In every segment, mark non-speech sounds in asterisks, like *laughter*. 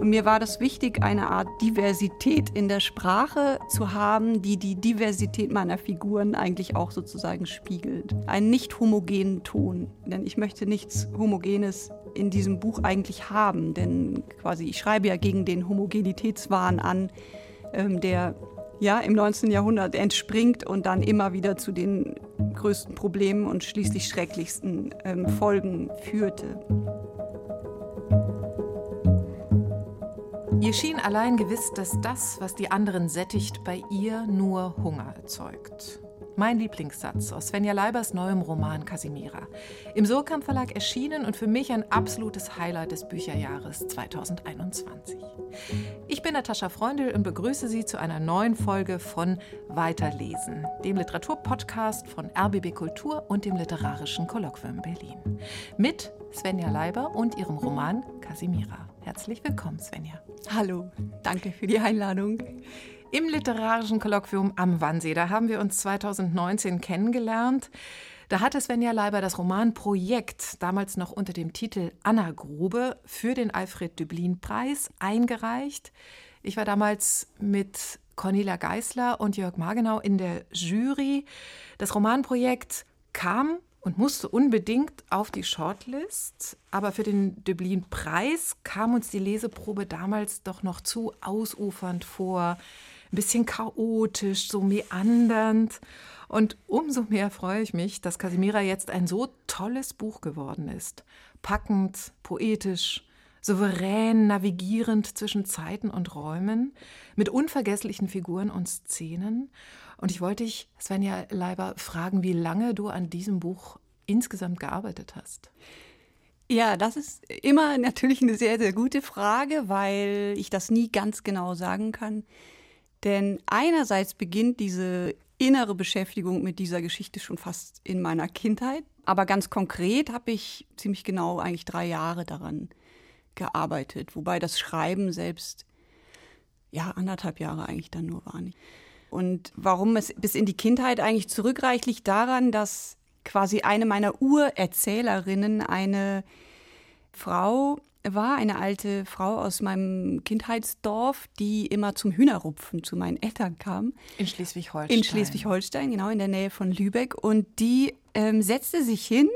Und mir war das wichtig, eine Art Diversität in der Sprache zu haben, die die Diversität meiner Figuren eigentlich auch sozusagen spiegelt. Einen nicht homogenen Ton, denn ich möchte nichts Homogenes in diesem Buch eigentlich haben, denn quasi ich schreibe ja gegen den Homogenitätswahn an, ähm, der ja im 19. Jahrhundert entspringt und dann immer wieder zu den größten Problemen und schließlich schrecklichsten ähm, Folgen führte. Ihr schien allein gewiss, dass das, was die anderen sättigt, bei ihr nur Hunger erzeugt. Mein Lieblingssatz aus Svenja Leibers neuem Roman Casimira. Im Surkamp Verlag erschienen und für mich ein absolutes Highlight des Bücherjahres 2021. Ich bin Natascha Freundl und begrüße Sie zu einer neuen Folge von Weiterlesen, dem Literaturpodcast von RBB Kultur und dem Literarischen Kolloquium Berlin. Mit Svenja Leiber und ihrem Roman Casimira. Herzlich willkommen, Svenja. Hallo, danke für die Einladung. Im literarischen Kolloquium am Wannsee, da haben wir uns 2019 kennengelernt. Da hatte Svenja Leiber das Romanprojekt, damals noch unter dem Titel Anna Grube, für den Alfred Düblin Preis eingereicht. Ich war damals mit Cornelia Geisler und Jörg Margenau in der Jury. Das Romanprojekt kam und musste unbedingt auf die Shortlist. Aber für den Döblin-Preis kam uns die Leseprobe damals doch noch zu ausufernd vor, ein bisschen chaotisch, so meandernd. Und umso mehr freue ich mich, dass Casimira jetzt ein so tolles Buch geworden ist. Packend, poetisch, souverän navigierend zwischen Zeiten und Räumen, mit unvergesslichen Figuren und Szenen und ich wollte dich, Svenja Leiber, fragen, wie lange du an diesem Buch insgesamt gearbeitet hast. Ja, das ist immer natürlich eine sehr, sehr gute Frage, weil ich das nie ganz genau sagen kann. Denn einerseits beginnt diese innere Beschäftigung mit dieser Geschichte schon fast in meiner Kindheit. Aber ganz konkret habe ich ziemlich genau eigentlich drei Jahre daran gearbeitet, wobei das Schreiben selbst ja anderthalb Jahre eigentlich dann nur war. Und warum es bis in die Kindheit eigentlich zurückreicht, liegt daran, dass quasi eine meiner Urerzählerinnen eine Frau war, eine alte Frau aus meinem Kindheitsdorf, die immer zum Hühnerrupfen zu meinen Eltern kam. In Schleswig-Holstein. In Schleswig-Holstein, genau, in der Nähe von Lübeck. Und die ähm, setzte sich hin,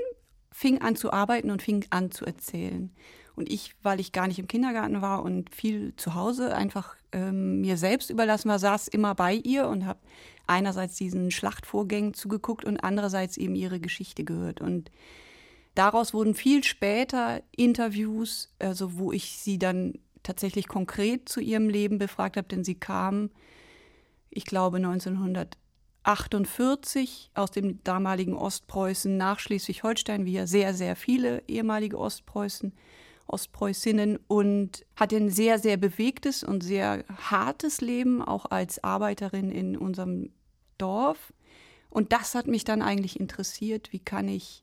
fing an zu arbeiten und fing an zu erzählen. Und ich, weil ich gar nicht im Kindergarten war und viel zu Hause einfach ähm, mir selbst überlassen war, saß immer bei ihr und habe einerseits diesen Schlachtvorgängen zugeguckt und andererseits eben ihre Geschichte gehört. Und daraus wurden viel später Interviews, also wo ich sie dann tatsächlich konkret zu ihrem Leben befragt habe, denn sie kam, ich glaube, 1948 aus dem damaligen Ostpreußen nach Schleswig-Holstein, wie ja sehr, sehr viele ehemalige Ostpreußen Ostpreußinnen und hatte ein sehr, sehr bewegtes und sehr hartes Leben, auch als Arbeiterin in unserem Dorf. Und das hat mich dann eigentlich interessiert, wie kann ich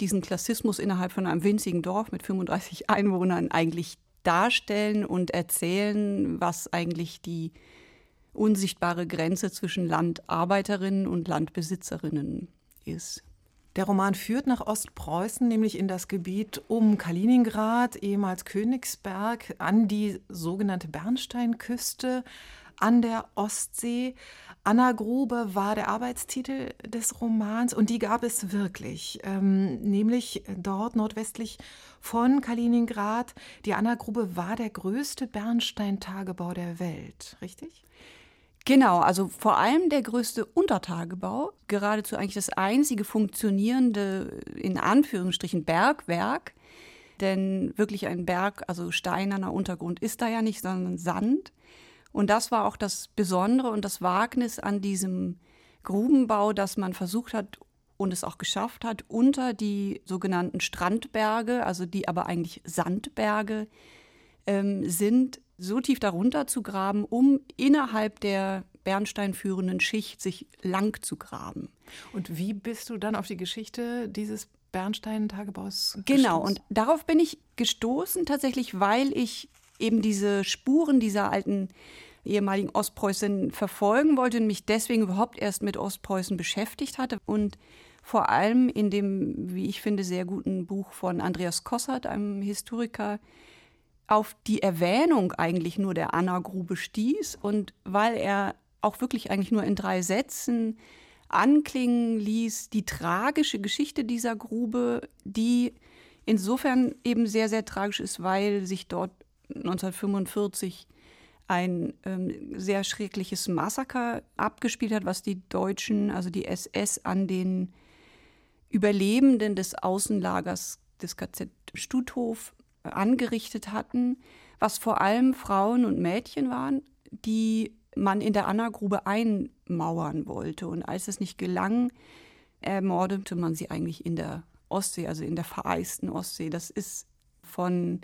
diesen Klassismus innerhalb von einem winzigen Dorf mit 35 *laughs* Einwohnern eigentlich darstellen und erzählen, was eigentlich die unsichtbare Grenze zwischen Landarbeiterinnen und Landbesitzerinnen ist. Der Roman führt nach Ostpreußen, nämlich in das Gebiet um Kaliningrad, ehemals Königsberg, an die sogenannte Bernsteinküste, an der Ostsee. Anna Grube war der Arbeitstitel des Romans und die gab es wirklich, ähm, nämlich dort nordwestlich von Kaliningrad. Die Anna Grube war der größte Bernsteintagebau der Welt, richtig? Genau, also vor allem der größte Untertagebau, geradezu eigentlich das einzige funktionierende, in Anführungsstrichen, Bergwerk. Denn wirklich ein Berg, also steinerner Untergrund ist da ja nicht, sondern Sand. Und das war auch das Besondere und das Wagnis an diesem Grubenbau, dass man versucht hat und es auch geschafft hat, unter die sogenannten Strandberge, also die aber eigentlich Sandberge ähm, sind, so tief darunter zu graben, um innerhalb der bernsteinführenden Schicht sich lang zu graben. Und wie bist du dann auf die Geschichte dieses Bernstein-Tagebaus Genau, und darauf bin ich gestoßen tatsächlich, weil ich eben diese Spuren dieser alten ehemaligen Ostpreußen verfolgen wollte und mich deswegen überhaupt erst mit Ostpreußen beschäftigt hatte und vor allem in dem, wie ich finde, sehr guten Buch von Andreas Kossert, einem Historiker, auf die Erwähnung eigentlich nur der Anna-Grube stieß und weil er auch wirklich eigentlich nur in drei Sätzen anklingen ließ, die tragische Geschichte dieser Grube, die insofern eben sehr, sehr tragisch ist, weil sich dort 1945 ein ähm, sehr schreckliches Massaker abgespielt hat, was die Deutschen, also die SS, an den Überlebenden des Außenlagers des KZ Stutthof angerichtet hatten, was vor allem Frauen und Mädchen waren, die man in der Anna-Grube einmauern wollte. Und als es nicht gelang, ermordete man sie eigentlich in der Ostsee, also in der vereisten Ostsee. Das ist von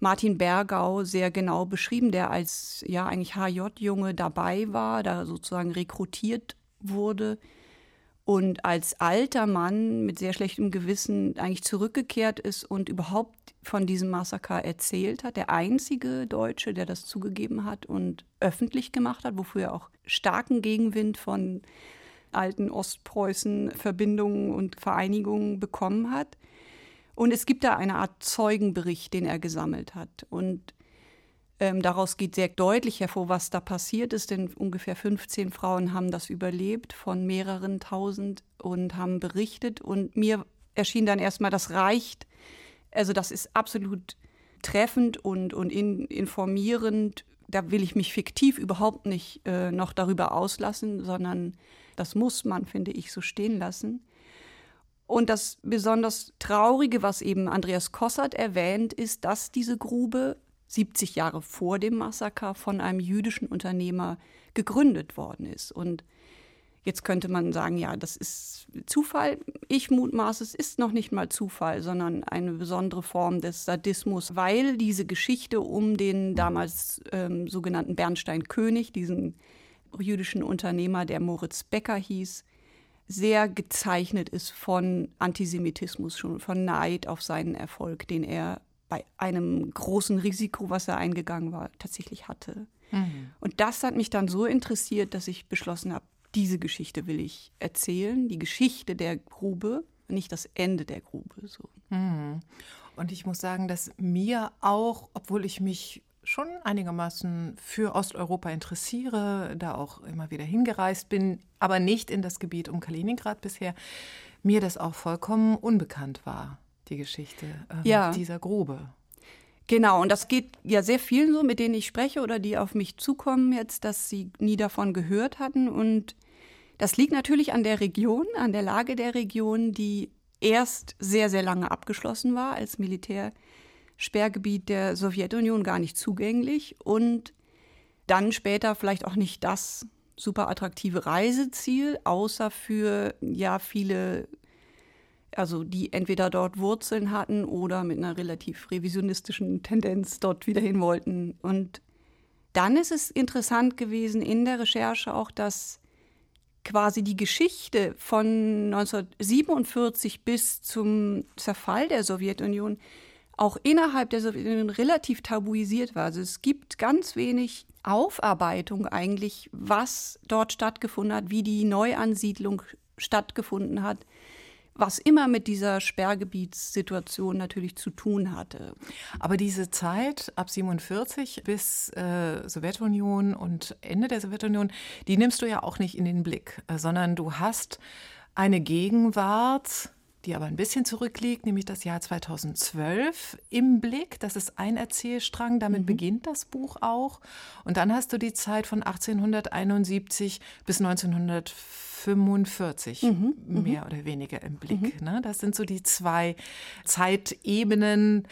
Martin Bergau sehr genau beschrieben, der als ja eigentlich HJ-Junge dabei war, da sozusagen rekrutiert wurde und als alter Mann mit sehr schlechtem Gewissen eigentlich zurückgekehrt ist und überhaupt von diesem Massaker erzählt hat. Der einzige Deutsche, der das zugegeben hat und öffentlich gemacht hat, wofür er auch starken Gegenwind von alten Ostpreußen-Verbindungen und Vereinigungen bekommen hat. Und es gibt da eine Art Zeugenbericht, den er gesammelt hat. Und ähm, daraus geht sehr deutlich hervor, was da passiert ist, denn ungefähr 15 Frauen haben das überlebt von mehreren tausend und haben berichtet. Und mir erschien dann erstmal, das reicht. Also das ist absolut treffend und, und in, informierend. Da will ich mich fiktiv überhaupt nicht äh, noch darüber auslassen, sondern das muss man, finde ich, so stehen lassen. Und das besonders Traurige, was eben Andreas Kossert erwähnt, ist, dass diese Grube 70 Jahre vor dem Massaker von einem jüdischen Unternehmer gegründet worden ist. Und jetzt könnte man sagen, ja, das ist Zufall. Ich mutmaße, es ist noch nicht mal Zufall, sondern eine besondere Form des Sadismus, weil diese Geschichte um den damals ähm, sogenannten Bernstein-König, diesen jüdischen Unternehmer, der Moritz Becker hieß, sehr gezeichnet ist von Antisemitismus schon, von Neid auf seinen Erfolg, den er bei einem großen Risiko, was er eingegangen war, tatsächlich hatte. Mhm. Und das hat mich dann so interessiert, dass ich beschlossen habe, diese Geschichte will ich erzählen, die Geschichte der Grube, nicht das Ende der Grube. So. Mhm. Und ich muss sagen, dass mir auch, obwohl ich mich schon einigermaßen für Osteuropa interessiere, da auch immer wieder hingereist bin, aber nicht in das Gebiet um Kaliningrad bisher, mir das auch vollkommen unbekannt war die Geschichte ähm, ja. dieser Grube. Genau, und das geht ja sehr vielen so, mit denen ich spreche oder die auf mich zukommen jetzt, dass sie nie davon gehört hatten. Und das liegt natürlich an der Region, an der Lage der Region, die erst sehr, sehr lange abgeschlossen war als Militärsperrgebiet der Sowjetunion, gar nicht zugänglich und dann später vielleicht auch nicht das super attraktive Reiseziel, außer für ja viele also die entweder dort Wurzeln hatten oder mit einer relativ revisionistischen Tendenz dort wieder hin wollten. Und dann ist es interessant gewesen in der Recherche auch, dass quasi die Geschichte von 1947 bis zum Zerfall der Sowjetunion auch innerhalb der Sowjetunion relativ tabuisiert war. Also es gibt ganz wenig Aufarbeitung eigentlich, was dort stattgefunden hat, wie die Neuansiedlung stattgefunden hat was immer mit dieser Sperrgebietssituation natürlich zu tun hatte. Aber diese Zeit ab 47 bis äh, Sowjetunion und Ende der Sowjetunion, die nimmst du ja auch nicht in den Blick, äh, sondern du hast eine Gegenwart, die aber ein bisschen zurückliegt, nämlich das Jahr 2012 im Blick. Das ist ein Erzählstrang, damit mhm. beginnt das Buch auch. Und dann hast du die Zeit von 1871 bis 1945 mhm. mhm. mehr oder weniger im Blick. Mhm. Ne? Das sind so die zwei Zeitebenen,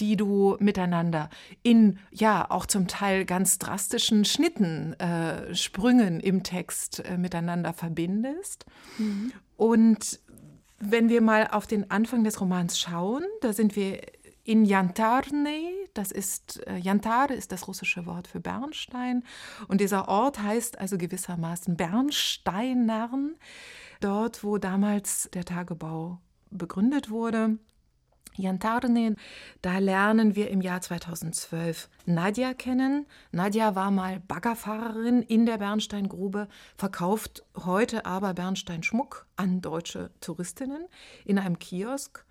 die du miteinander in, ja, auch zum Teil ganz drastischen Schnitten, äh, Sprüngen im Text äh, miteinander verbindest. Mhm. Und wenn wir mal auf den Anfang des Romans schauen, da sind wir in Jantarne, das ist, äh, ist das russische Wort für Bernstein. Und dieser Ort heißt also gewissermaßen Bernsteinern, dort, wo damals der Tagebau begründet wurde. Jantarne, da lernen wir im Jahr 2012 Nadja kennen. Nadja war mal Baggerfahrerin in der Bernsteingrube, verkauft heute aber Bernsteinschmuck an deutsche Touristinnen in einem Kiosk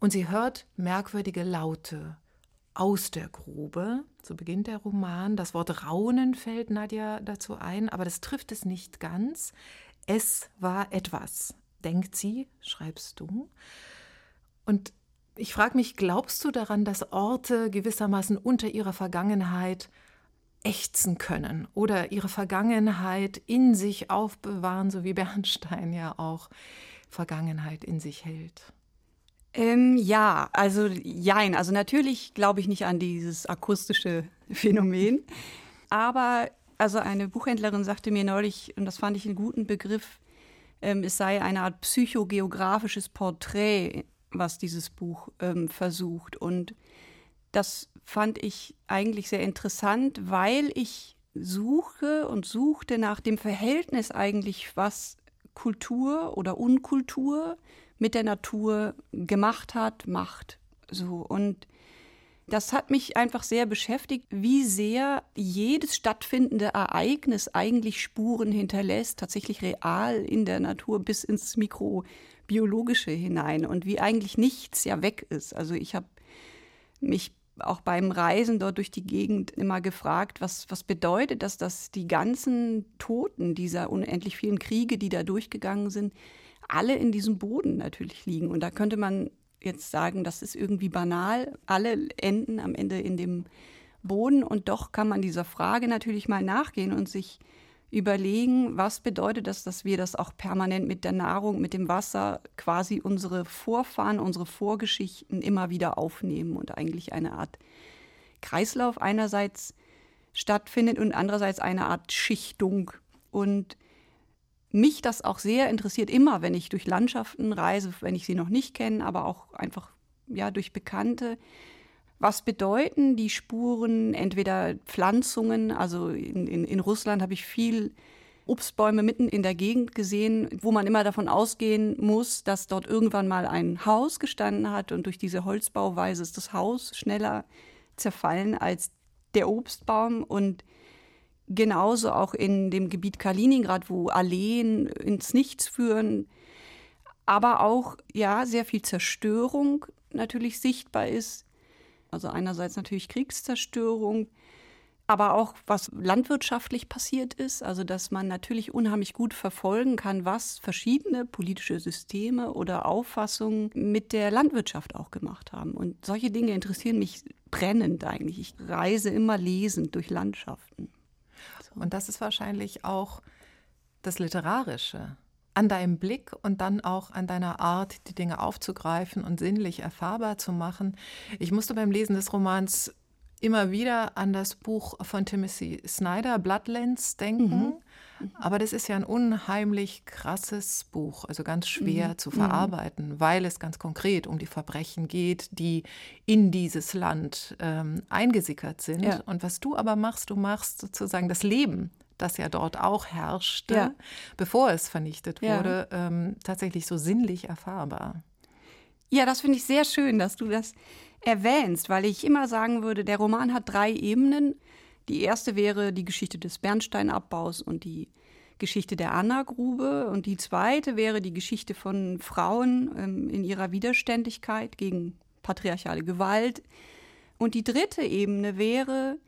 und sie hört merkwürdige Laute aus der Grube. So beginnt der Roman. Das Wort Raunen fällt Nadja dazu ein, aber das trifft es nicht ganz. Es war etwas, denkt sie, schreibst du. Und ich frage mich, glaubst du daran, dass Orte gewissermaßen unter ihrer Vergangenheit ächzen können oder ihre Vergangenheit in sich aufbewahren, so wie Bernstein ja auch Vergangenheit in sich hält? Ähm, ja, also jein. Also natürlich glaube ich nicht an dieses akustische *laughs* Phänomen. Aber also eine Buchhändlerin sagte mir neulich, und das fand ich einen guten Begriff, ähm, es sei eine Art psychogeografisches Porträt, was dieses Buch ähm, versucht. Und das fand ich eigentlich sehr interessant, weil ich suche und suchte nach dem Verhältnis eigentlich, was Kultur oder Unkultur mit der Natur gemacht hat, macht. So und das hat mich einfach sehr beschäftigt, wie sehr jedes stattfindende Ereignis eigentlich Spuren hinterlässt, tatsächlich real in der Natur bis ins Mikrobiologische hinein und wie eigentlich nichts ja weg ist. Also ich habe mich auch beim Reisen dort durch die Gegend immer gefragt, was, was bedeutet das, dass die ganzen Toten dieser unendlich vielen Kriege, die da durchgegangen sind, alle in diesem Boden natürlich liegen. Und da könnte man jetzt sagen, das ist irgendwie banal. Alle enden am Ende in dem Boden. Und doch kann man dieser Frage natürlich mal nachgehen und sich überlegen, was bedeutet das, dass wir das auch permanent mit der Nahrung, mit dem Wasser quasi unsere Vorfahren, unsere Vorgeschichten immer wieder aufnehmen und eigentlich eine Art Kreislauf einerseits stattfindet und andererseits eine Art Schichtung. Und mich das auch sehr interessiert, immer wenn ich durch Landschaften reise, wenn ich sie noch nicht kenne, aber auch einfach ja, durch Bekannte. Was bedeuten die Spuren, entweder Pflanzungen, also in, in, in Russland habe ich viel Obstbäume mitten in der Gegend gesehen, wo man immer davon ausgehen muss, dass dort irgendwann mal ein Haus gestanden hat und durch diese Holzbauweise ist das Haus schneller zerfallen als der Obstbaum und Genauso auch in dem Gebiet Kaliningrad, wo Alleen ins Nichts führen, aber auch ja sehr viel Zerstörung natürlich sichtbar ist. Also einerseits natürlich Kriegszerstörung, aber auch was landwirtschaftlich passiert ist, also dass man natürlich unheimlich gut verfolgen kann, was verschiedene politische Systeme oder Auffassungen mit der Landwirtschaft auch gemacht haben. Und solche Dinge interessieren mich brennend eigentlich. Ich reise immer lesend durch Landschaften. Und das ist wahrscheinlich auch das Literarische. An deinem Blick und dann auch an deiner Art, die Dinge aufzugreifen und sinnlich erfahrbar zu machen. Ich musste beim Lesen des Romans immer wieder an das Buch von Timothy Snyder, Bloodlands, denken. Mhm. Aber das ist ja ein unheimlich krasses Buch, also ganz schwer mhm. zu verarbeiten, mhm. weil es ganz konkret um die Verbrechen geht, die in dieses Land ähm, eingesickert sind. Ja. Und was du aber machst, du machst sozusagen das Leben das ja dort auch herrschte, ja. bevor es vernichtet wurde, ja. ähm, tatsächlich so sinnlich erfahrbar. Ja, das finde ich sehr schön, dass du das erwähnst, weil ich immer sagen würde, der Roman hat drei Ebenen. Die erste wäre die Geschichte des Bernsteinabbaus und die Geschichte der Anna-Grube. Und die zweite wäre die Geschichte von Frauen ähm, in ihrer Widerständigkeit gegen patriarchale Gewalt. Und die dritte Ebene wäre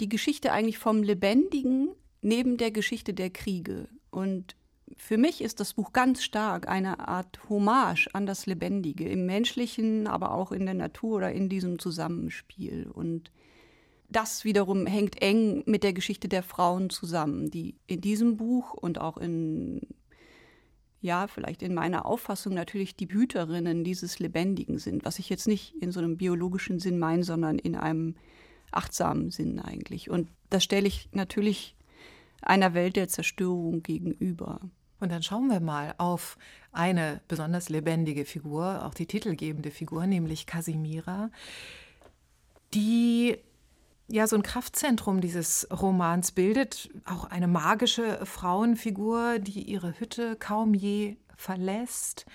die Geschichte eigentlich vom Lebendigen neben der Geschichte der Kriege. Und für mich ist das Buch ganz stark eine Art Hommage an das Lebendige, im menschlichen, aber auch in der Natur oder in diesem Zusammenspiel. Und das wiederum hängt eng mit der Geschichte der Frauen zusammen, die in diesem Buch und auch in, ja, vielleicht in meiner Auffassung natürlich die Hüterinnen dieses Lebendigen sind, was ich jetzt nicht in so einem biologischen Sinn meine, sondern in einem achtsamen Sinn eigentlich. Und das stelle ich natürlich einer Welt der Zerstörung gegenüber. Und dann schauen wir mal auf eine besonders lebendige Figur, auch die titelgebende Figur, nämlich Casimira, die ja so ein Kraftzentrum dieses Romans bildet, auch eine magische Frauenfigur, die ihre Hütte kaum je verlässt,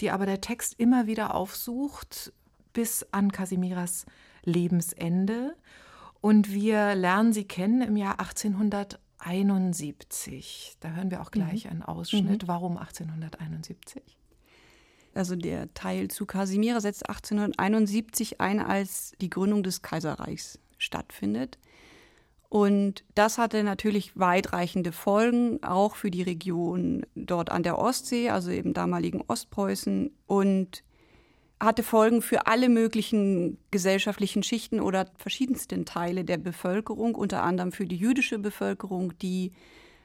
die aber der Text immer wieder aufsucht bis an Casimiras Lebensende. Und wir lernen sie kennen im Jahr 1871. Da hören wir auch gleich mhm. einen Ausschnitt. Mhm. Warum 1871? Also der Teil zu Casimira setzt 1871 ein, als die Gründung des Kaiserreichs stattfindet. Und das hatte natürlich weitreichende Folgen, auch für die Region dort an der Ostsee, also im damaligen Ostpreußen, und hatte Folgen für alle möglichen gesellschaftlichen Schichten oder verschiedensten Teile der Bevölkerung, unter anderem für die jüdische Bevölkerung, die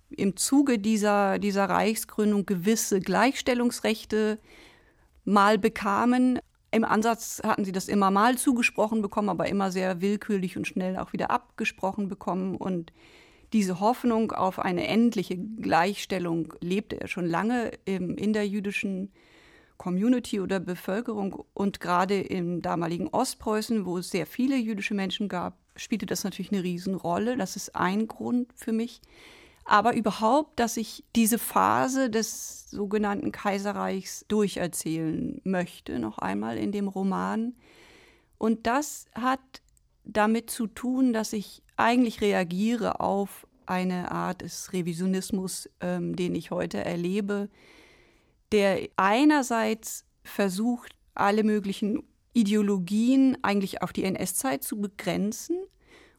im Zuge dieser, dieser Reichsgründung gewisse Gleichstellungsrechte mal bekamen. Im Ansatz hatten sie das immer mal zugesprochen bekommen, aber immer sehr willkürlich und schnell auch wieder abgesprochen bekommen. Und diese Hoffnung auf eine endliche Gleichstellung lebte er schon lange in der jüdischen Community oder Bevölkerung. Und gerade im damaligen Ostpreußen, wo es sehr viele jüdische Menschen gab, spielte das natürlich eine Riesenrolle. Das ist ein Grund für mich aber überhaupt, dass ich diese Phase des sogenannten Kaiserreichs durcherzählen möchte, noch einmal in dem Roman. Und das hat damit zu tun, dass ich eigentlich reagiere auf eine Art des Revisionismus, ähm, den ich heute erlebe, der einerseits versucht, alle möglichen Ideologien eigentlich auf die NS-Zeit zu begrenzen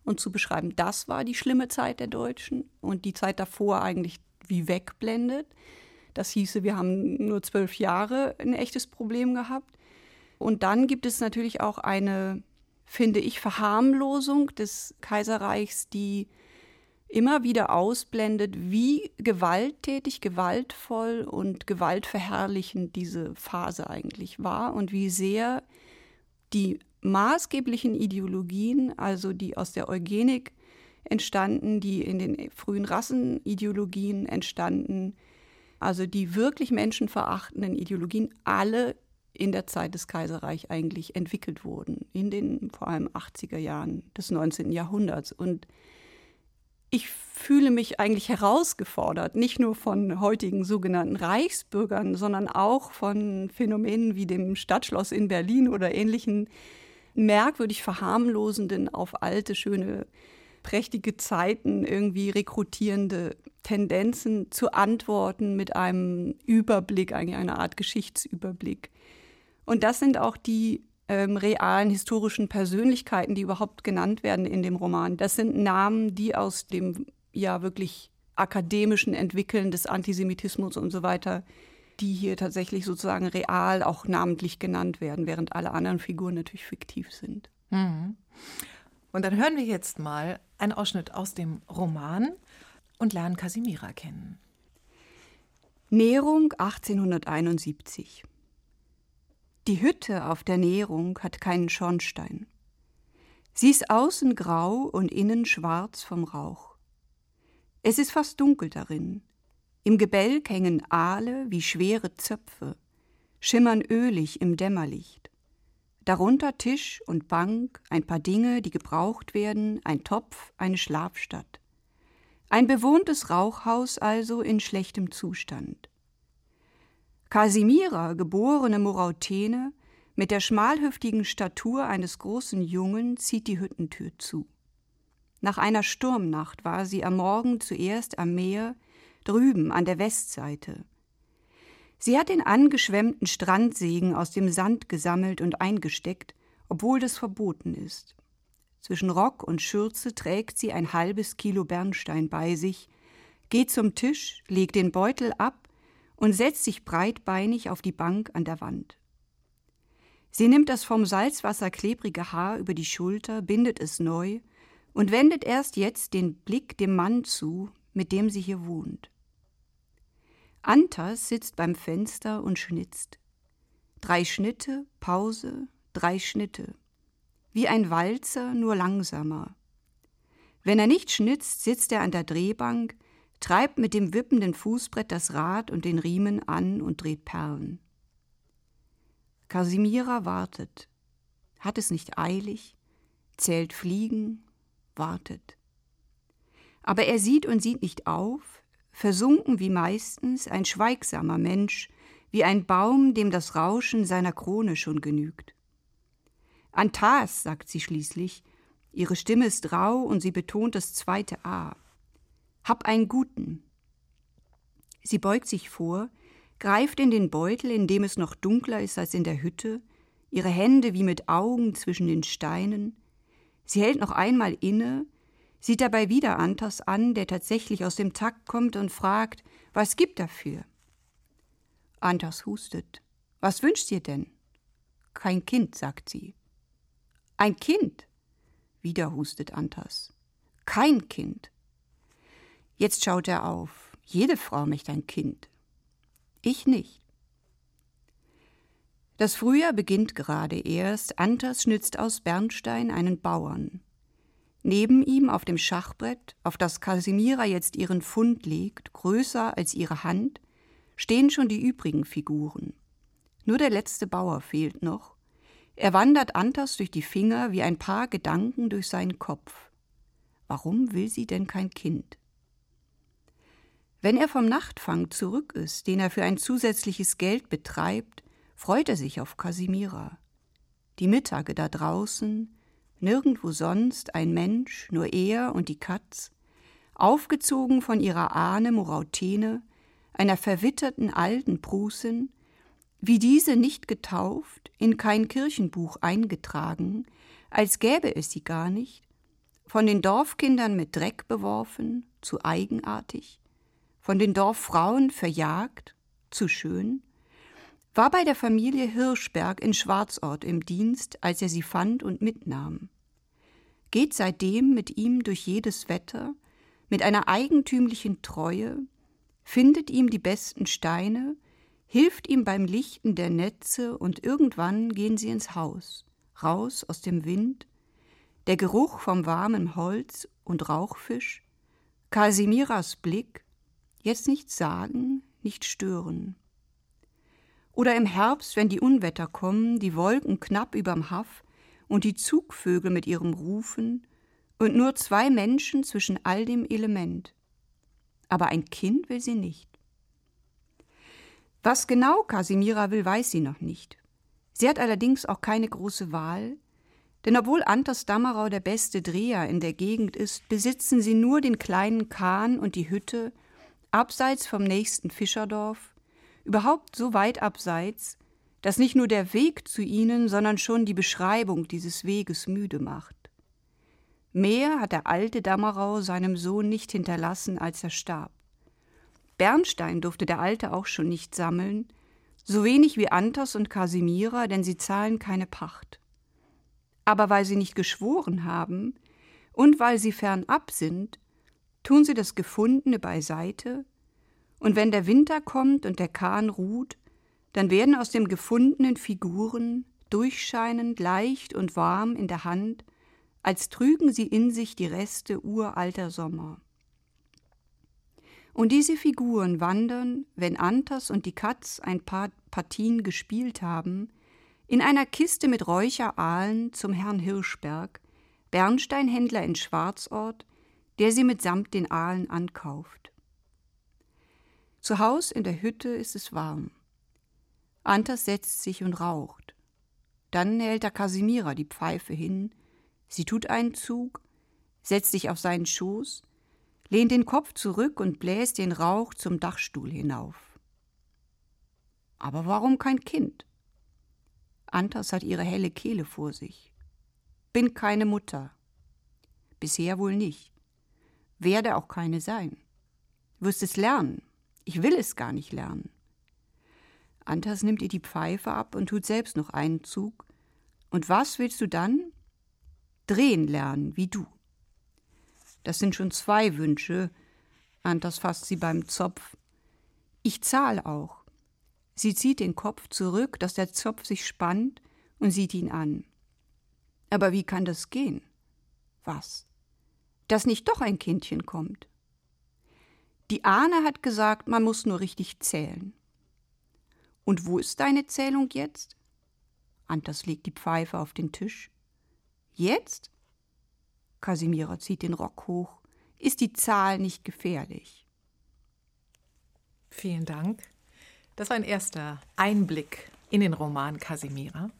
und zu beschreiben, das war die schlimme Zeit der Deutschen und die Zeit davor eigentlich wie wegblendet. Das hieße, wir haben nur zwölf Jahre ein echtes Problem gehabt. Und dann gibt es natürlich auch eine, finde ich, Verharmlosung des Kaiserreichs, die immer wieder ausblendet, wie gewalttätig, gewaltvoll und gewaltverherrlichend diese Phase eigentlich war und wie sehr die maßgeblichen Ideologien, also die aus der Eugenik entstanden, die in den frühen Rassenideologien entstanden, also die wirklich menschenverachtenden Ideologien, alle in der Zeit des Kaiserreichs eigentlich entwickelt wurden, in den vor allem 80er Jahren des 19. Jahrhunderts. Und ich fühle mich eigentlich herausgefordert, nicht nur von heutigen sogenannten Reichsbürgern, sondern auch von Phänomenen wie dem Stadtschloss in Berlin oder ähnlichen merkwürdig verharmlosenden, auf alte, schöne, prächtige Zeiten irgendwie rekrutierende Tendenzen zu antworten mit einem Überblick, eigentlich einer Art Geschichtsüberblick. Und das sind auch die ähm, realen historischen Persönlichkeiten, die überhaupt genannt werden in dem Roman. Das sind Namen, die aus dem ja wirklich akademischen Entwickeln des Antisemitismus und so weiter die hier tatsächlich sozusagen real auch namentlich genannt werden, während alle anderen Figuren natürlich fiktiv sind. Mhm. Und dann hören wir jetzt mal einen Ausschnitt aus dem Roman und lernen Casimira kennen. Nährung 1871 Die Hütte auf der Nährung hat keinen Schornstein. Sie ist außen grau und innen schwarz vom Rauch. Es ist fast dunkel darin. Im Gebälk hängen Aale wie schwere Zöpfe, schimmern ölig im Dämmerlicht. Darunter Tisch und Bank, ein paar Dinge, die gebraucht werden, ein Topf, eine Schlafstatt. Ein bewohntes Rauchhaus also in schlechtem Zustand. Casimira, geborene Morautene, mit der schmalhüftigen Statur eines großen Jungen, zieht die Hüttentür zu. Nach einer Sturmnacht war sie am Morgen zuerst am Meer, drüben an der Westseite. Sie hat den angeschwemmten Strandsegen aus dem Sand gesammelt und eingesteckt, obwohl das verboten ist. Zwischen Rock und Schürze trägt sie ein halbes Kilo Bernstein bei sich, geht zum Tisch, legt den Beutel ab und setzt sich breitbeinig auf die Bank an der Wand. Sie nimmt das vom Salzwasser klebrige Haar über die Schulter, bindet es neu und wendet erst jetzt den Blick dem Mann zu, mit dem sie hier wohnt. Antas sitzt beim Fenster und schnitzt. Drei Schnitte, Pause, drei Schnitte. Wie ein Walzer, nur langsamer. Wenn er nicht schnitzt, sitzt er an der Drehbank, treibt mit dem wippenden Fußbrett das Rad und den Riemen an und dreht Perlen. Casimira wartet, hat es nicht eilig, zählt Fliegen, wartet. Aber er sieht und sieht nicht auf, versunken wie meistens, ein schweigsamer Mensch, wie ein Baum, dem das Rauschen seiner Krone schon genügt. Antas, sagt sie schließlich, ihre Stimme ist rau und sie betont das zweite A. Hab einen guten. Sie beugt sich vor, greift in den Beutel, in dem es noch dunkler ist als in der Hütte, ihre Hände wie mit Augen zwischen den Steinen. Sie hält noch einmal inne, sieht dabei wieder Antas an, der tatsächlich aus dem Takt kommt und fragt, was gibt dafür? Antas hustet. Was wünscht ihr denn? Kein Kind, sagt sie. Ein Kind? Wieder hustet Antas. Kein Kind. Jetzt schaut er auf. Jede Frau möchte ein Kind. Ich nicht. Das Frühjahr beginnt gerade erst. Antas schnitzt aus Bernstein einen Bauern. Neben ihm auf dem Schachbrett, auf das Casimira jetzt ihren Fund legt, größer als ihre Hand, stehen schon die übrigen Figuren. Nur der letzte Bauer fehlt noch. Er wandert Antas durch die Finger wie ein paar Gedanken durch seinen Kopf. Warum will sie denn kein Kind? Wenn er vom Nachtfang zurück ist, den er für ein zusätzliches Geld betreibt, freut er sich auf Casimira. Die Mittage da draußen, nirgendwo sonst ein Mensch, nur er und die Katz, aufgezogen von ihrer Ahne Morautene, einer verwitterten alten Prusin, wie diese nicht getauft, in kein Kirchenbuch eingetragen, als gäbe es sie gar nicht, von den Dorfkindern mit Dreck beworfen, zu eigenartig, von den Dorffrauen verjagt, zu schön, war bei der Familie Hirschberg in Schwarzort im Dienst, als er sie fand und mitnahm. Geht seitdem mit ihm durch jedes Wetter, mit einer eigentümlichen Treue, findet ihm die besten Steine, hilft ihm beim Lichten der Netze und irgendwann gehen sie ins Haus, raus aus dem Wind, der Geruch vom warmen Holz und Rauchfisch, Casimiras Blick, jetzt nichts sagen, nicht stören. Oder im Herbst, wenn die Unwetter kommen, die Wolken knapp überm Haff und die Zugvögel mit ihrem Rufen und nur zwei Menschen zwischen all dem Element. Aber ein Kind will sie nicht. Was genau Casimira will, weiß sie noch nicht. Sie hat allerdings auch keine große Wahl, denn obwohl Antas Dammerau der beste Dreher in der Gegend ist, besitzen sie nur den kleinen Kahn und die Hütte abseits vom nächsten Fischerdorf überhaupt so weit abseits, dass nicht nur der Weg zu ihnen, sondern schon die Beschreibung dieses Weges müde macht. Mehr hat der alte Dammerau seinem Sohn nicht hinterlassen, als er starb. Bernstein durfte der Alte auch schon nicht sammeln, so wenig wie Antas und Casimira, denn sie zahlen keine Pacht. Aber weil sie nicht geschworen haben und weil sie fernab sind, tun sie das Gefundene beiseite und wenn der Winter kommt und der Kahn ruht, dann werden aus dem gefundenen Figuren, durchscheinend leicht und warm in der Hand, als trügen sie in sich die Reste uralter Sommer. Und diese Figuren wandern, wenn Antas und die Katz ein paar Partien gespielt haben, in einer Kiste mit Räucheraalen zum Herrn Hirschberg, Bernsteinhändler in Schwarzort, der sie mitsamt den Aalen ankauft. Zu Haus in der Hütte ist es warm. Antas setzt sich und raucht. Dann hält der Casimira die Pfeife hin, sie tut einen Zug, setzt sich auf seinen Schoß, lehnt den Kopf zurück und bläst den Rauch zum Dachstuhl hinauf. Aber warum kein Kind? Antas hat ihre helle Kehle vor sich. Bin keine Mutter. Bisher wohl nicht. Werde auch keine sein. Wirst es lernen, ich will es gar nicht lernen. Antas nimmt ihr die Pfeife ab und tut selbst noch einen Zug. Und was willst du dann? Drehen lernen, wie du. Das sind schon zwei Wünsche. Antas fasst sie beim Zopf. Ich zahl auch. Sie zieht den Kopf zurück, dass der Zopf sich spannt und sieht ihn an. Aber wie kann das gehen? Was? Dass nicht doch ein Kindchen kommt. Die Ahne hat gesagt, man muss nur richtig zählen. Und wo ist deine Zählung jetzt? Antas legt die Pfeife auf den Tisch. Jetzt? Kasimira zieht den Rock hoch. Ist die Zahl nicht gefährlich? Vielen Dank. Das war ein erster Einblick in den Roman Kasimira.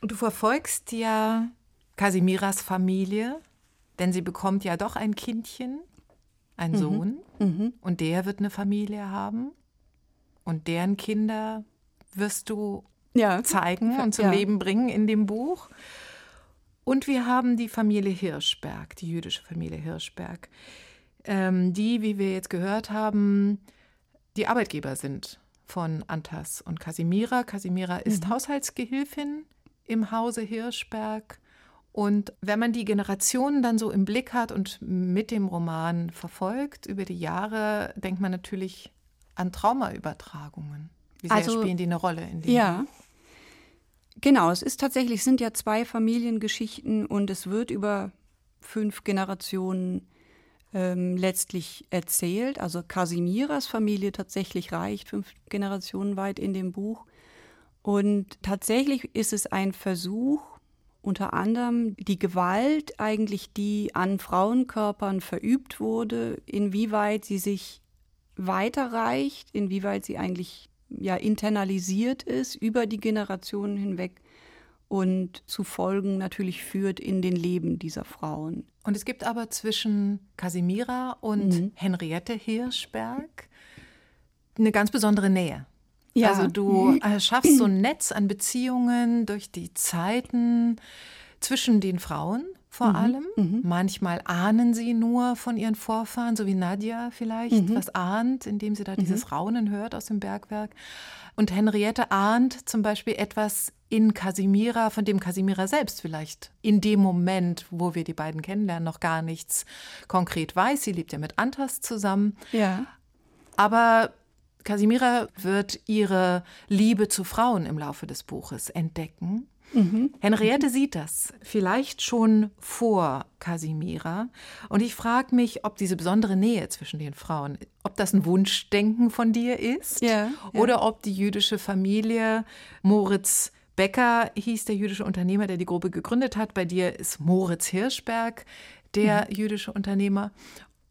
Du verfolgst ja Kasimiras Familie, denn sie bekommt ja doch ein Kindchen ein mhm. Sohn mhm. und der wird eine Familie haben. und deren Kinder wirst du ja. zeigen und zum ja. Leben bringen in dem Buch. Und wir haben die Familie Hirschberg, die jüdische Familie Hirschberg, ähm, die, wie wir jetzt gehört haben, die Arbeitgeber sind von Antas und Kasimira. Kasimira ist mhm. Haushaltsgehilfin im Hause Hirschberg. Und wenn man die Generationen dann so im Blick hat und mit dem Roman verfolgt über die Jahre, denkt man natürlich an Traumaübertragungen. Wie sehr also, spielen die eine Rolle in dem? Ja. Genau, es ist tatsächlich, es sind ja zwei Familiengeschichten und es wird über fünf Generationen ähm, letztlich erzählt. Also Casimiras Familie tatsächlich reicht fünf Generationen weit in dem Buch. Und tatsächlich ist es ein Versuch, unter anderem die Gewalt eigentlich, die an Frauenkörpern verübt wurde, inwieweit sie sich weiterreicht, inwieweit sie eigentlich ja internalisiert ist über die Generationen hinweg und zu Folgen natürlich führt in den Leben dieser Frauen. Und es gibt aber zwischen Casimira und mhm. Henriette Hirschberg eine ganz besondere Nähe. Ja. Also du mhm. schaffst so ein Netz an Beziehungen durch die Zeiten zwischen den Frauen vor mhm. allem. Mhm. Manchmal ahnen sie nur von ihren Vorfahren, so wie Nadja vielleicht mhm. was ahnt, indem sie da dieses mhm. Raunen hört aus dem Bergwerk. Und Henriette ahnt zum Beispiel etwas in Casimira, von dem Casimira selbst vielleicht in dem Moment, wo wir die beiden kennenlernen, noch gar nichts konkret weiß. Sie lebt ja mit Antas zusammen. Ja. Aber Casimira wird ihre Liebe zu Frauen im Laufe des Buches entdecken. Mhm. Henriette sieht das vielleicht schon vor Casimira. Und ich frage mich, ob diese besondere Nähe zwischen den Frauen, ob das ein Wunschdenken von dir ist ja, ja. oder ob die jüdische Familie Moritz Becker hieß der jüdische Unternehmer, der die Grube gegründet hat. Bei dir ist Moritz Hirschberg der mhm. jüdische Unternehmer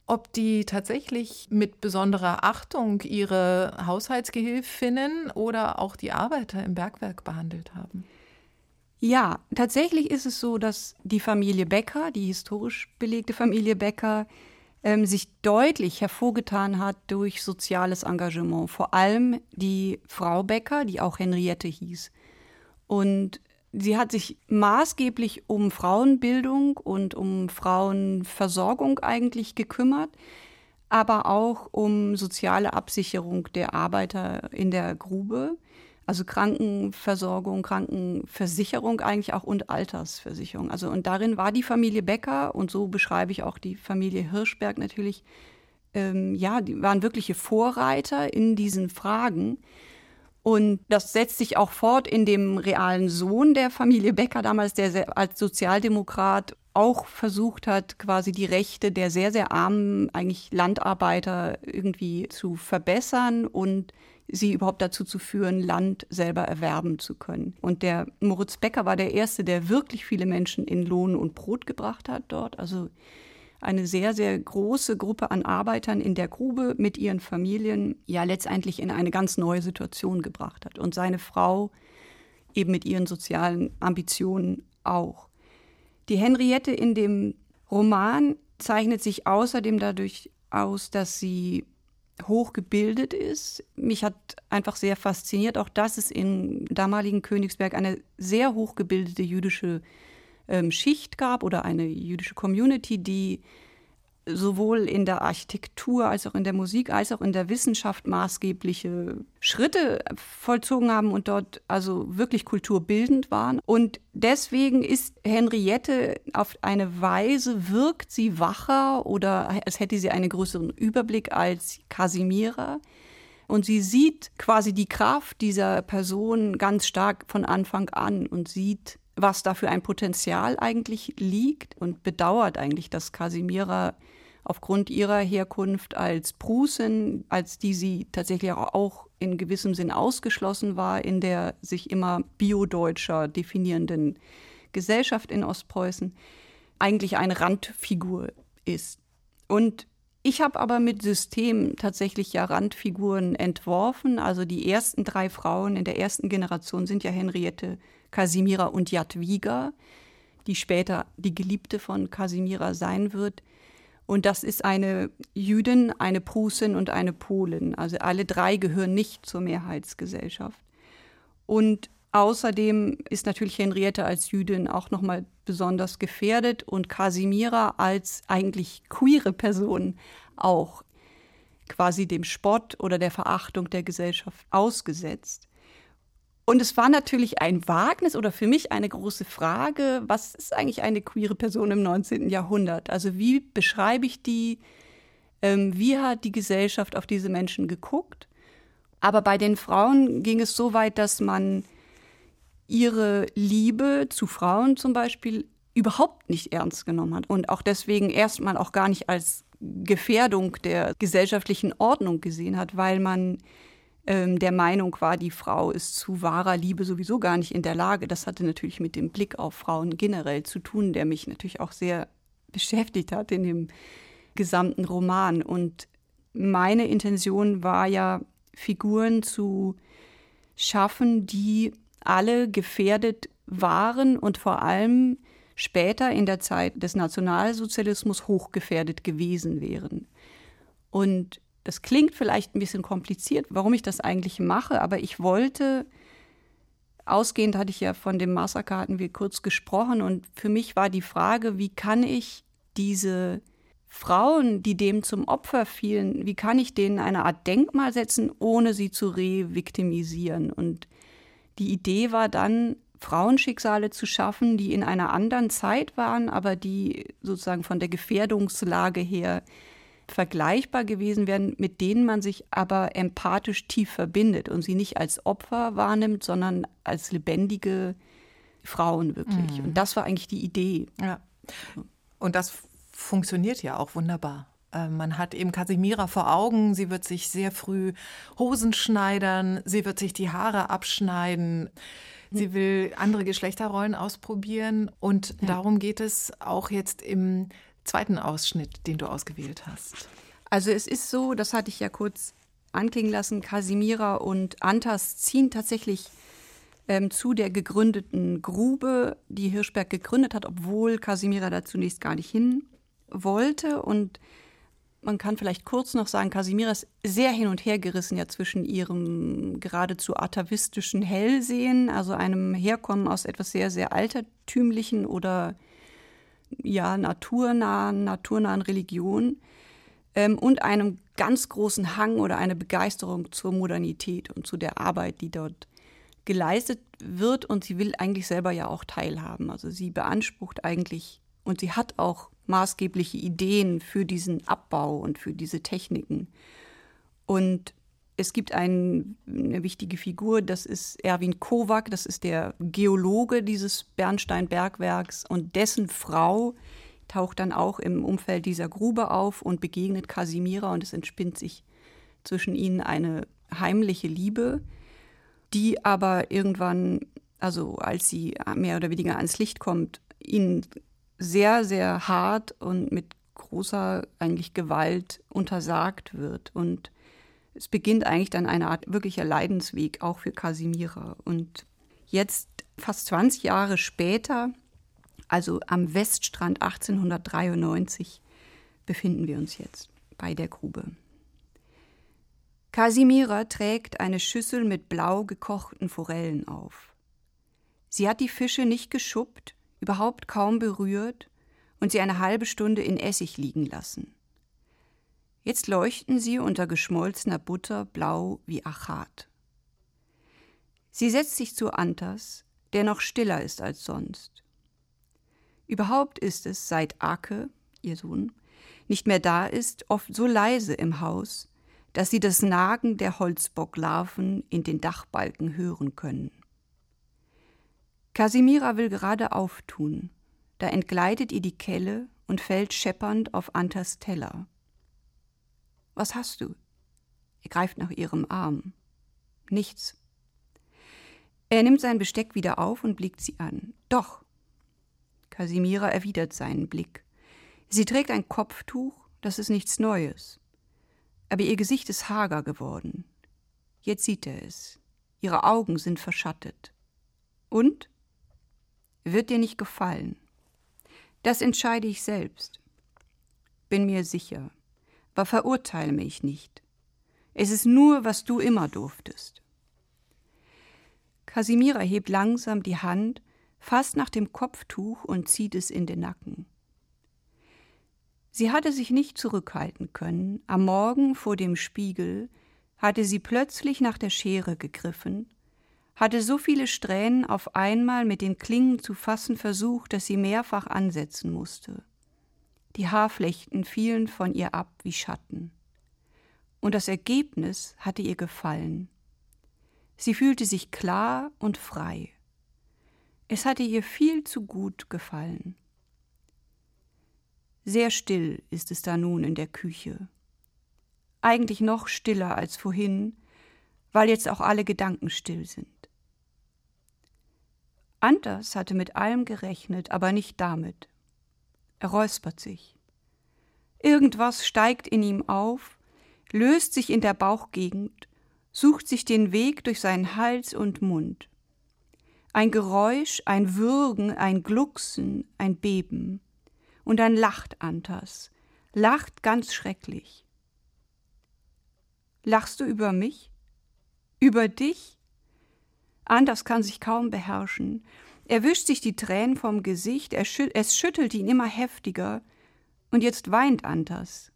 ob die tatsächlich mit besonderer Achtung ihre Haushaltsgehilfinnen oder auch die Arbeiter im Bergwerk behandelt haben. Ja, tatsächlich ist es so, dass die Familie Becker, die historisch belegte Familie Becker, ähm, sich deutlich hervorgetan hat durch soziales Engagement. Vor allem die Frau Becker, die auch Henriette hieß. Und sie hat sich maßgeblich um Frauenbildung und um Frauenversorgung eigentlich gekümmert, aber auch um soziale Absicherung der Arbeiter in der Grube. Also Krankenversorgung, Krankenversicherung eigentlich auch und Altersversicherung. Also und darin war die Familie Becker und so beschreibe ich auch die Familie Hirschberg natürlich. Ähm, ja, die waren wirkliche Vorreiter in diesen Fragen. Und das setzt sich auch fort in dem realen Sohn der Familie Becker damals, der als Sozialdemokrat auch versucht hat, quasi die Rechte der sehr, sehr armen eigentlich Landarbeiter irgendwie zu verbessern und sie überhaupt dazu zu führen, Land selber erwerben zu können. Und der Moritz Becker war der Erste, der wirklich viele Menschen in Lohn und Brot gebracht hat dort. Also eine sehr, sehr große Gruppe an Arbeitern in der Grube mit ihren Familien ja letztendlich in eine ganz neue Situation gebracht hat. Und seine Frau eben mit ihren sozialen Ambitionen auch. Die Henriette in dem Roman zeichnet sich außerdem dadurch aus, dass sie hochgebildet ist. Mich hat einfach sehr fasziniert, auch dass es im damaligen Königsberg eine sehr hochgebildete jüdische ähm, Schicht gab oder eine jüdische Community, die sowohl in der Architektur als auch in der Musik als auch in der Wissenschaft maßgebliche Schritte vollzogen haben und dort also wirklich kulturbildend waren. Und deswegen ist Henriette auf eine Weise, wirkt sie wacher oder als hätte sie einen größeren Überblick als Casimira. Und sie sieht quasi die Kraft dieser Person ganz stark von Anfang an und sieht, was da für ein Potenzial eigentlich liegt und bedauert eigentlich, dass Casimira aufgrund ihrer Herkunft als Prusin, als die sie tatsächlich auch in gewissem Sinn ausgeschlossen war in der sich immer biodeutscher definierenden Gesellschaft in Ostpreußen, eigentlich eine Randfigur ist. Und ich habe aber mit System tatsächlich ja Randfiguren entworfen. Also die ersten drei Frauen in der ersten Generation sind ja Henriette, Casimira und Jadwiga, die später die Geliebte von Casimira sein wird. Und das ist eine Jüdin, eine Prusin und eine Polin. Also alle drei gehören nicht zur Mehrheitsgesellschaft. Und außerdem ist natürlich Henriette als Jüdin auch nochmal besonders gefährdet und Casimira als eigentlich queere Person auch quasi dem Spott oder der Verachtung der Gesellschaft ausgesetzt. Und es war natürlich ein Wagnis oder für mich eine große Frage, was ist eigentlich eine queere Person im 19. Jahrhundert? Also wie beschreibe ich die? Ähm, wie hat die Gesellschaft auf diese Menschen geguckt? Aber bei den Frauen ging es so weit, dass man ihre Liebe zu Frauen zum Beispiel überhaupt nicht ernst genommen hat und auch deswegen erstmal auch gar nicht als Gefährdung der gesellschaftlichen Ordnung gesehen hat, weil man ähm, der Meinung war, die Frau ist zu wahrer Liebe sowieso gar nicht in der Lage. Das hatte natürlich mit dem Blick auf Frauen generell zu tun, der mich natürlich auch sehr beschäftigt hat in dem gesamten Roman. Und meine Intention war ja, Figuren zu schaffen, die alle gefährdet waren und vor allem später in der Zeit des Nationalsozialismus hochgefährdet gewesen wären. Und das klingt vielleicht ein bisschen kompliziert, warum ich das eigentlich mache, aber ich wollte, ausgehend hatte ich ja von dem Massaker, hatten wir kurz gesprochen, und für mich war die Frage, wie kann ich diese Frauen, die dem zum Opfer fielen, wie kann ich denen eine Art Denkmal setzen, ohne sie zu reviktimisieren? Und die Idee war dann, Frauenschicksale zu schaffen, die in einer anderen Zeit waren, aber die sozusagen von der Gefährdungslage her vergleichbar gewesen wären, mit denen man sich aber empathisch tief verbindet und sie nicht als Opfer wahrnimmt, sondern als lebendige Frauen wirklich. Mhm. Und das war eigentlich die Idee. Ja. Und das funktioniert ja auch wunderbar. Äh, man hat eben Casimira vor Augen, sie wird sich sehr früh Hosen schneidern, sie wird sich die Haare abschneiden. Sie will andere Geschlechterrollen ausprobieren und ja. darum geht es auch jetzt im zweiten Ausschnitt, den du ausgewählt hast? Also es ist so, das hatte ich ja kurz anklingen lassen, Casimira und Antas ziehen tatsächlich ähm, zu der gegründeten Grube, die Hirschberg gegründet hat, obwohl Casimira da zunächst gar nicht hin wollte. Und man kann vielleicht kurz noch sagen, Casimira ist sehr hin und her gerissen ja zwischen ihrem geradezu atavistischen Hellsehen, also einem Herkommen aus etwas sehr, sehr altertümlichen oder ja, naturnahen, naturnahen Religion ähm, und einem ganz großen Hang oder eine Begeisterung zur Modernität und zu der Arbeit, die dort geleistet wird. Und sie will eigentlich selber ja auch teilhaben. Also sie beansprucht eigentlich und sie hat auch maßgebliche Ideen für diesen Abbau und für diese Techniken. Und es gibt ein, eine wichtige Figur, das ist Erwin Kowak, das ist der Geologe dieses Bernstein-Bergwerks. Und dessen Frau taucht dann auch im Umfeld dieser Grube auf und begegnet Casimira und es entspinnt sich zwischen ihnen eine heimliche Liebe, die aber irgendwann, also als sie mehr oder weniger ans Licht kommt, ihnen sehr, sehr hart und mit großer eigentlich Gewalt untersagt wird. Und es beginnt eigentlich dann eine Art wirklicher Leidensweg auch für Casimira. Und jetzt, fast 20 Jahre später, also am Weststrand 1893, befinden wir uns jetzt bei der Grube. Casimira trägt eine Schüssel mit blau gekochten Forellen auf. Sie hat die Fische nicht geschuppt, überhaupt kaum berührt und sie eine halbe Stunde in Essig liegen lassen. Jetzt leuchten sie unter geschmolzener Butter blau wie Achat. Sie setzt sich zu Antas, der noch stiller ist als sonst. Überhaupt ist es, seit Ake, ihr Sohn, nicht mehr da ist, oft so leise im Haus, dass sie das Nagen der Holzbocklarven in den Dachbalken hören können. Casimira will gerade auftun, da entgleitet ihr die Kelle und fällt scheppernd auf Antas Teller. Was hast du? Er greift nach ihrem Arm. Nichts. Er nimmt sein Besteck wieder auf und blickt sie an. Doch. Casimira erwidert seinen Blick. Sie trägt ein Kopftuch, das ist nichts Neues. Aber ihr Gesicht ist hager geworden. Jetzt sieht er es. Ihre Augen sind verschattet. Und? Wird dir nicht gefallen? Das entscheide ich selbst. bin mir sicher. Aber verurteile mich nicht. Es ist nur, was du immer durftest. Kasimira hebt langsam die Hand, fasst nach dem Kopftuch und zieht es in den Nacken. Sie hatte sich nicht zurückhalten können. Am Morgen vor dem Spiegel hatte sie plötzlich nach der Schere gegriffen, hatte so viele Strähnen auf einmal mit den Klingen zu fassen versucht, dass sie mehrfach ansetzen musste. Die Haarflechten fielen von ihr ab wie Schatten. Und das Ergebnis hatte ihr gefallen. Sie fühlte sich klar und frei. Es hatte ihr viel zu gut gefallen. Sehr still ist es da nun in der Küche. Eigentlich noch stiller als vorhin, weil jetzt auch alle Gedanken still sind. Anders hatte mit allem gerechnet, aber nicht damit. Er räuspert sich. Irgendwas steigt in ihm auf, löst sich in der Bauchgegend, sucht sich den Weg durch seinen Hals und Mund. Ein Geräusch, ein Würgen, ein Glucksen, ein Beben. Und dann lacht Antas, lacht ganz schrecklich. Lachst du über mich? Über dich? Anders kann sich kaum beherrschen. Er wischt sich die Tränen vom Gesicht, schüt es schüttelt ihn immer heftiger, und jetzt weint Antas,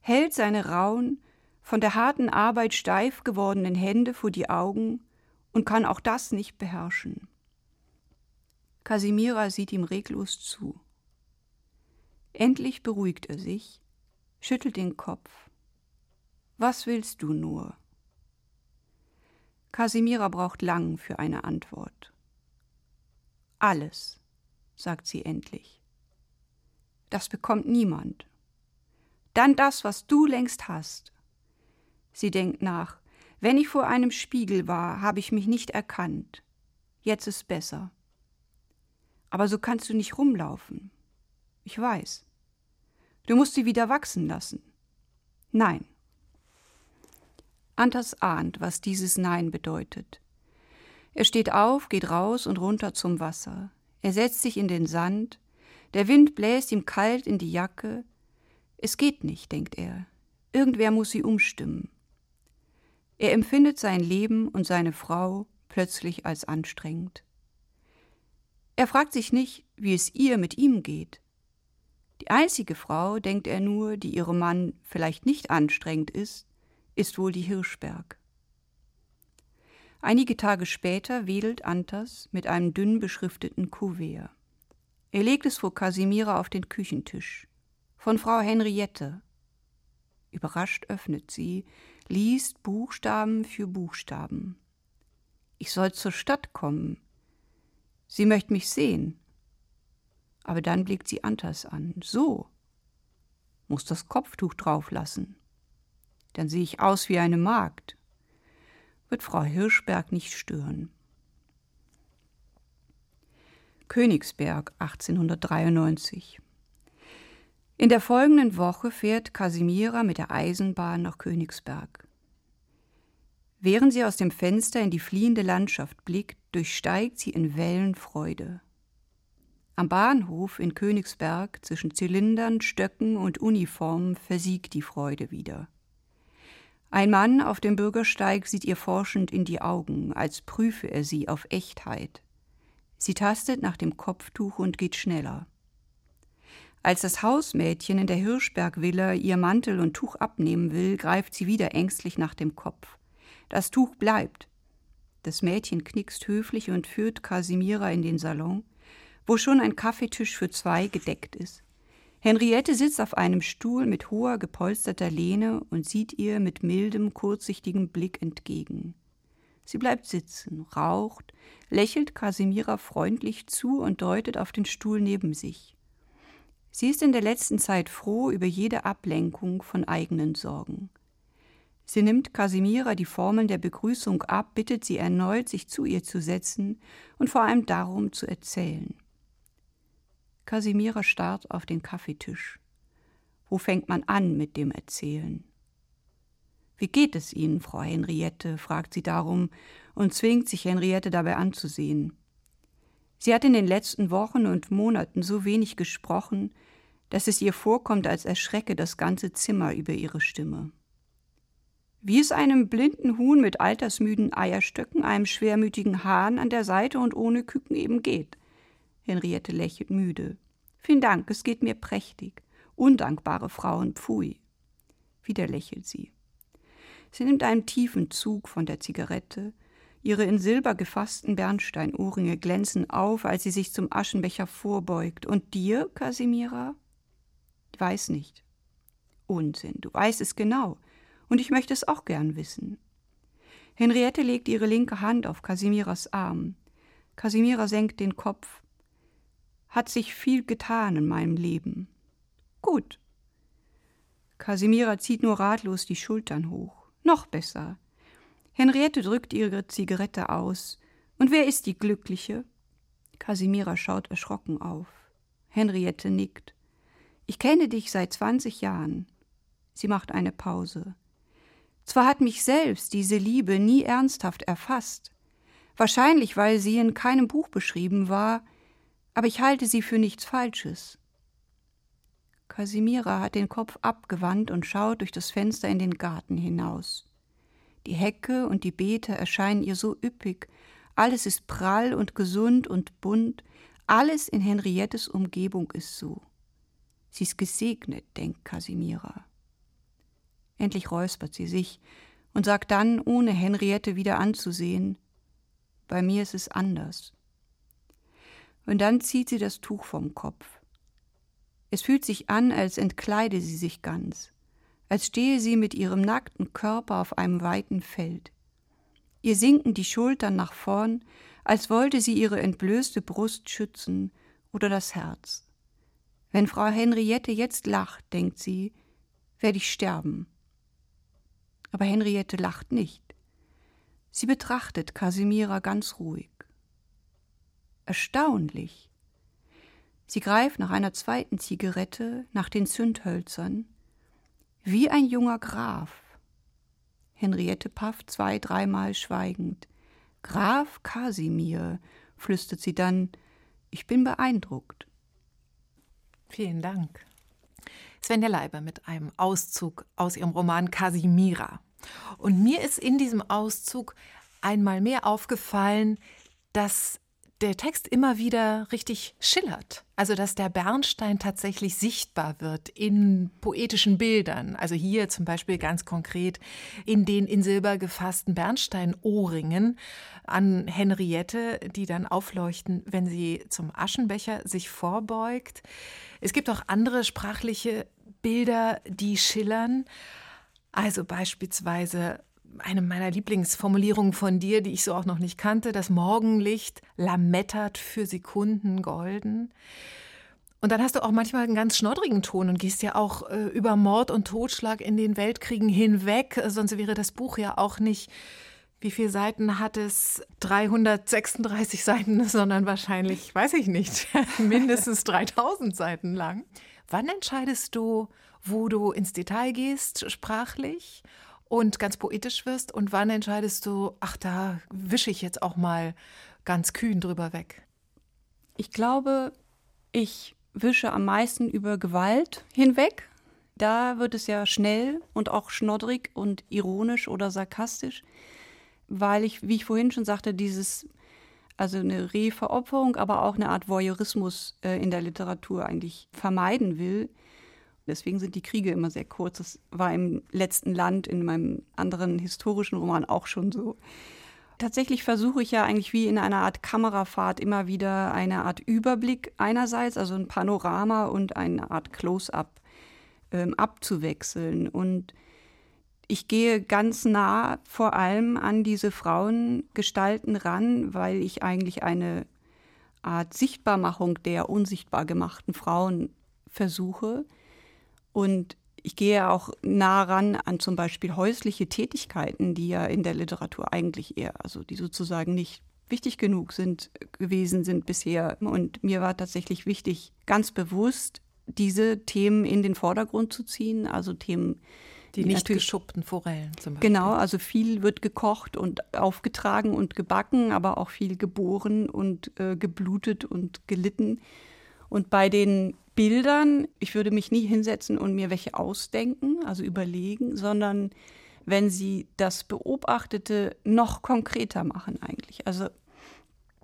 hält seine rauen, von der harten Arbeit steif gewordenen Hände vor die Augen und kann auch das nicht beherrschen. Kasimira sieht ihm reglos zu. Endlich beruhigt er sich, schüttelt den Kopf. Was willst du nur? Kasimira braucht lang für eine Antwort. Alles, sagt sie endlich. Das bekommt niemand. Dann das, was du längst hast. Sie denkt nach. Wenn ich vor einem Spiegel war, habe ich mich nicht erkannt. Jetzt ist besser. Aber so kannst du nicht rumlaufen. Ich weiß. Du musst sie wieder wachsen lassen. Nein. Antas ahnt, was dieses Nein bedeutet. Er steht auf, geht raus und runter zum Wasser. Er setzt sich in den Sand. Der Wind bläst ihm kalt in die Jacke. Es geht nicht, denkt er. Irgendwer muss sie umstimmen. Er empfindet sein Leben und seine Frau plötzlich als anstrengend. Er fragt sich nicht, wie es ihr mit ihm geht. Die einzige Frau, denkt er nur, die ihrem Mann vielleicht nicht anstrengend ist, ist wohl die Hirschberg. Einige Tage später wedelt Antas mit einem dünn beschrifteten Kuvert. Er legt es vor Kasimira auf den Küchentisch. Von Frau Henriette. Überrascht öffnet sie, liest Buchstaben für Buchstaben. Ich soll zur Stadt kommen, Sie möchte mich sehen. Aber dann blickt sie Antas an. So. Muss das Kopftuch drauflassen. Dann sehe ich aus wie eine Magd. Wird Frau Hirschberg nicht stören. Königsberg 1893 In der folgenden Woche fährt Kasimira mit der Eisenbahn nach Königsberg. Während sie aus dem Fenster in die fliehende Landschaft blickt, durchsteigt sie in Wellen Freude. Am Bahnhof in Königsberg zwischen Zylindern, Stöcken und Uniformen versiegt die Freude wieder. Ein Mann auf dem Bürgersteig sieht ihr forschend in die Augen, als prüfe er sie auf Echtheit. Sie tastet nach dem Kopftuch und geht schneller. Als das Hausmädchen in der Hirschberg-Villa ihr Mantel und Tuch abnehmen will, greift sie wieder ängstlich nach dem Kopf. Das Tuch bleibt. Das Mädchen knickst höflich und führt Kasimira in den Salon, wo schon ein Kaffeetisch für zwei gedeckt ist. Henriette sitzt auf einem Stuhl mit hoher gepolsterter Lehne und sieht ihr mit mildem, kurzsichtigem Blick entgegen. Sie bleibt sitzen, raucht, lächelt Kasimira freundlich zu und deutet auf den Stuhl neben sich. Sie ist in der letzten Zeit froh über jede Ablenkung von eigenen Sorgen. Sie nimmt Kasimira die Formeln der Begrüßung ab, bittet sie erneut, sich zu ihr zu setzen und vor allem darum zu erzählen. Kasimira starrt auf den Kaffeetisch. Wo fängt man an mit dem Erzählen? Wie geht es Ihnen, Frau Henriette? fragt sie darum und zwingt sich Henriette dabei anzusehen. Sie hat in den letzten Wochen und Monaten so wenig gesprochen, dass es ihr vorkommt, als erschrecke das ganze Zimmer über ihre Stimme. Wie es einem blinden Huhn mit altersmüden Eierstöcken, einem schwermütigen Hahn an der Seite und ohne Küken eben geht. Henriette lächelt müde. Vielen Dank, es geht mir prächtig. Undankbare Frauen, pfui. Wieder lächelt sie. Sie nimmt einen tiefen Zug von der Zigarette. Ihre in Silber gefassten Bernsteinohrringe glänzen auf, als sie sich zum Aschenbecher vorbeugt. Und dir, Kasimira? Ich weiß nicht. Unsinn, du weißt es genau. Und ich möchte es auch gern wissen. Henriette legt ihre linke Hand auf Kasimiras Arm. Kasimira senkt den Kopf. Hat sich viel getan in meinem Leben. Gut. Kasimira zieht nur ratlos die Schultern hoch. Noch besser. Henriette drückt ihre Zigarette aus. Und wer ist die Glückliche? Kasimira schaut erschrocken auf. Henriette nickt. Ich kenne dich seit zwanzig Jahren. Sie macht eine Pause. Zwar hat mich selbst diese Liebe nie ernsthaft erfasst, wahrscheinlich weil sie in keinem Buch beschrieben war, aber ich halte sie für nichts Falsches. Kasimira hat den Kopf abgewandt und schaut durch das Fenster in den Garten hinaus. Die Hecke und die Beete erscheinen ihr so üppig, alles ist prall und gesund und bunt, alles in Henriettes Umgebung ist so. Sie ist gesegnet, denkt Kasimira. Endlich räuspert sie sich und sagt dann, ohne Henriette wieder anzusehen, bei mir ist es anders. Und dann zieht sie das Tuch vom Kopf. Es fühlt sich an, als entkleide sie sich ganz, als stehe sie mit ihrem nackten Körper auf einem weiten Feld. Ihr sinken die Schultern nach vorn, als wollte sie ihre entblößte Brust schützen oder das Herz. Wenn Frau Henriette jetzt lacht, denkt sie, werde ich sterben. Aber Henriette lacht nicht. Sie betrachtet Kasimira ganz ruhig. Erstaunlich. Sie greift nach einer zweiten Zigarette, nach den Zündhölzern, wie ein junger Graf. Henriette pafft zwei, dreimal schweigend. Graf Kasimir, flüstert sie dann, ich bin beeindruckt. Vielen Dank. Svenja Leiber mit einem Auszug aus ihrem Roman Casimira. Und mir ist in diesem Auszug einmal mehr aufgefallen, dass der Text immer wieder richtig schillert. Also, dass der Bernstein tatsächlich sichtbar wird in poetischen Bildern. Also hier zum Beispiel ganz konkret in den in Silber gefassten Bernsteinohrringen an Henriette, die dann aufleuchten, wenn sie zum Aschenbecher sich vorbeugt. Es gibt auch andere sprachliche Bilder, die schillern. Also beispielsweise eine meiner Lieblingsformulierungen von dir, die ich so auch noch nicht kannte, das Morgenlicht lamettert für Sekunden golden. Und dann hast du auch manchmal einen ganz schnoddrigen Ton und gehst ja auch äh, über Mord und Totschlag in den Weltkriegen hinweg, sonst wäre das Buch ja auch nicht, wie viele Seiten hat es? 336 Seiten, *laughs* sondern wahrscheinlich, weiß ich nicht, *laughs* mindestens 3000 Seiten lang. Wann entscheidest du, wo du ins Detail gehst, sprachlich? Und ganz poetisch wirst und wann entscheidest du, ach, da wische ich jetzt auch mal ganz kühn drüber weg? Ich glaube, ich wische am meisten über Gewalt hinweg. Da wird es ja schnell und auch schnoddrig und ironisch oder sarkastisch, weil ich, wie ich vorhin schon sagte, dieses, also eine Reveropferung, aber auch eine Art Voyeurismus äh, in der Literatur eigentlich vermeiden will. Deswegen sind die Kriege immer sehr kurz. Das war im letzten Land, in meinem anderen historischen Roman auch schon so. Tatsächlich versuche ich ja eigentlich wie in einer Art Kamerafahrt immer wieder eine Art Überblick einerseits, also ein Panorama und eine Art Close-up ähm, abzuwechseln. Und ich gehe ganz nah vor allem an diese Frauengestalten ran, weil ich eigentlich eine Art Sichtbarmachung der unsichtbar gemachten Frauen versuche. Und ich gehe auch nah ran an zum Beispiel häusliche Tätigkeiten, die ja in der Literatur eigentlich eher, also die sozusagen nicht wichtig genug sind, gewesen sind bisher. Und mir war tatsächlich wichtig, ganz bewusst diese Themen in den Vordergrund zu ziehen, also Themen, die nicht geschuppten Forellen zum Beispiel. Genau, also viel wird gekocht und aufgetragen und gebacken, aber auch viel geboren und äh, geblutet und gelitten. Und bei den Bildern, ich würde mich nie hinsetzen und mir welche ausdenken, also überlegen, sondern wenn sie das Beobachtete noch konkreter machen eigentlich. Also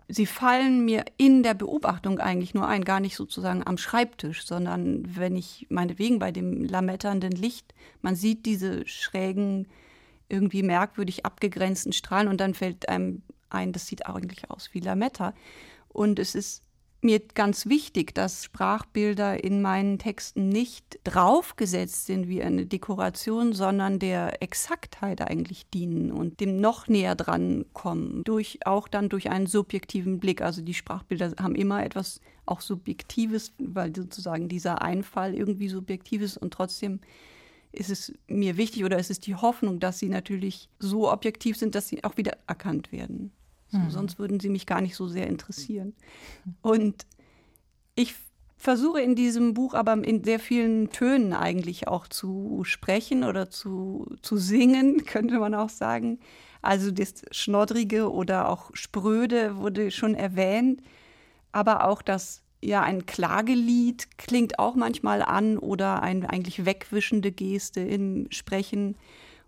sie fallen mir in der Beobachtung eigentlich nur ein, gar nicht sozusagen am Schreibtisch, sondern wenn ich meinetwegen bei dem lametternden Licht, man sieht diese schrägen, irgendwie merkwürdig abgegrenzten Strahlen und dann fällt einem ein, das sieht eigentlich aus wie Lametta. Und es ist mir ganz wichtig, dass Sprachbilder in meinen Texten nicht draufgesetzt sind wie eine Dekoration, sondern der Exaktheit eigentlich dienen und dem noch näher dran kommen, durch, auch dann durch einen subjektiven Blick. Also die Sprachbilder haben immer etwas auch Subjektives, weil sozusagen dieser Einfall irgendwie subjektiv ist und trotzdem ist es mir wichtig oder ist es die Hoffnung, dass sie natürlich so objektiv sind, dass sie auch wieder erkannt werden. So, mhm. Sonst würden sie mich gar nicht so sehr interessieren. Und ich versuche in diesem Buch aber in sehr vielen Tönen eigentlich auch zu sprechen oder zu, zu singen, *laughs* könnte man auch sagen. Also das Schnoddrige oder auch Spröde wurde schon erwähnt, aber auch das, ja, ein Klagelied klingt auch manchmal an oder eine eigentlich wegwischende Geste im Sprechen.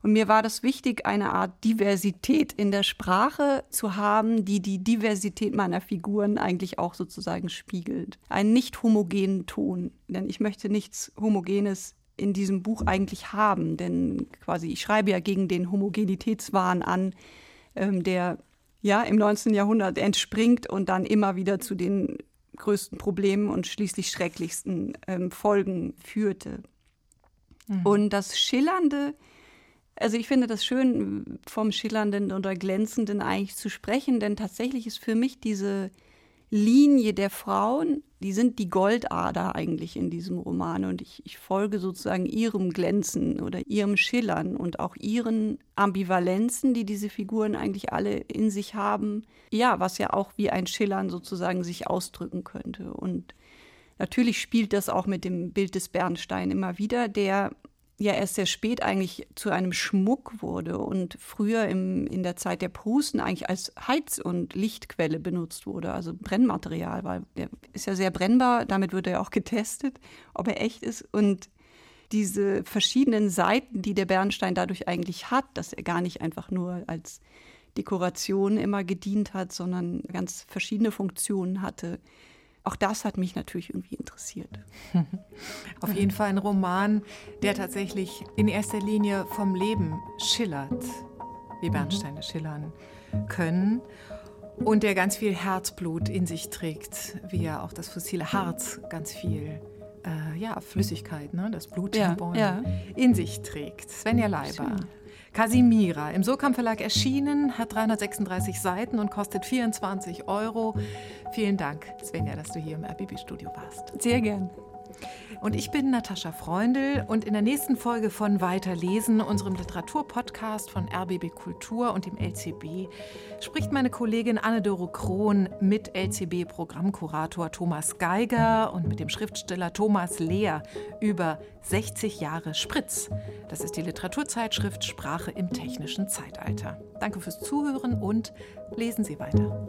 Und mir war das wichtig, eine Art Diversität in der Sprache zu haben, die die Diversität meiner Figuren eigentlich auch sozusagen spiegelt. Einen nicht homogenen Ton, denn ich möchte nichts Homogenes in diesem Buch eigentlich haben, denn quasi ich schreibe ja gegen den Homogenitätswahn an, ähm, der ja im 19. Jahrhundert entspringt und dann immer wieder zu den größten Problemen und schließlich schrecklichsten ähm, Folgen führte. Mhm. Und das Schillernde also ich finde das schön, vom Schillernden oder Glänzenden eigentlich zu sprechen, denn tatsächlich ist für mich diese Linie der Frauen, die sind die Goldader eigentlich in diesem Roman und ich, ich folge sozusagen ihrem Glänzen oder ihrem Schillern und auch ihren Ambivalenzen, die diese Figuren eigentlich alle in sich haben. Ja, was ja auch wie ein Schillern sozusagen sich ausdrücken könnte. Und natürlich spielt das auch mit dem Bild des Bernstein immer wieder, der ja erst sehr spät eigentlich zu einem Schmuck wurde und früher im, in der Zeit der Prusten eigentlich als Heiz- und Lichtquelle benutzt wurde, also Brennmaterial, weil der ist ja sehr brennbar, damit wird er auch getestet, ob er echt ist. Und diese verschiedenen Seiten, die der Bernstein dadurch eigentlich hat, dass er gar nicht einfach nur als Dekoration immer gedient hat, sondern ganz verschiedene Funktionen hatte auch das hat mich natürlich irgendwie interessiert. *laughs* Auf jeden Fall ein Roman, der tatsächlich in erster Linie vom Leben schillert, wie Bernsteine schillern können. Und der ganz viel Herzblut in sich trägt, wie ja auch das fossile Harz ganz viel äh, ja, Flüssigkeit, ne, das Blut Bäume ja. in sich trägt. Svenja Leiber. Schön. Casimira, im Sokam Verlag erschienen, hat 336 Seiten und kostet 24 Euro. Vielen Dank, Svenja, dass du hier im RBB-Studio warst. Sehr gern. Und ich bin Natascha Freundl und in der nächsten Folge von Weiterlesen, unserem Literaturpodcast von RBB Kultur und dem LCB, spricht meine Kollegin Anne-Doro Krohn mit LCB-Programmkurator Thomas Geiger und mit dem Schriftsteller Thomas Lehr über 60 Jahre Spritz. Das ist die Literaturzeitschrift Sprache im technischen Zeitalter. Danke fürs Zuhören und lesen Sie weiter.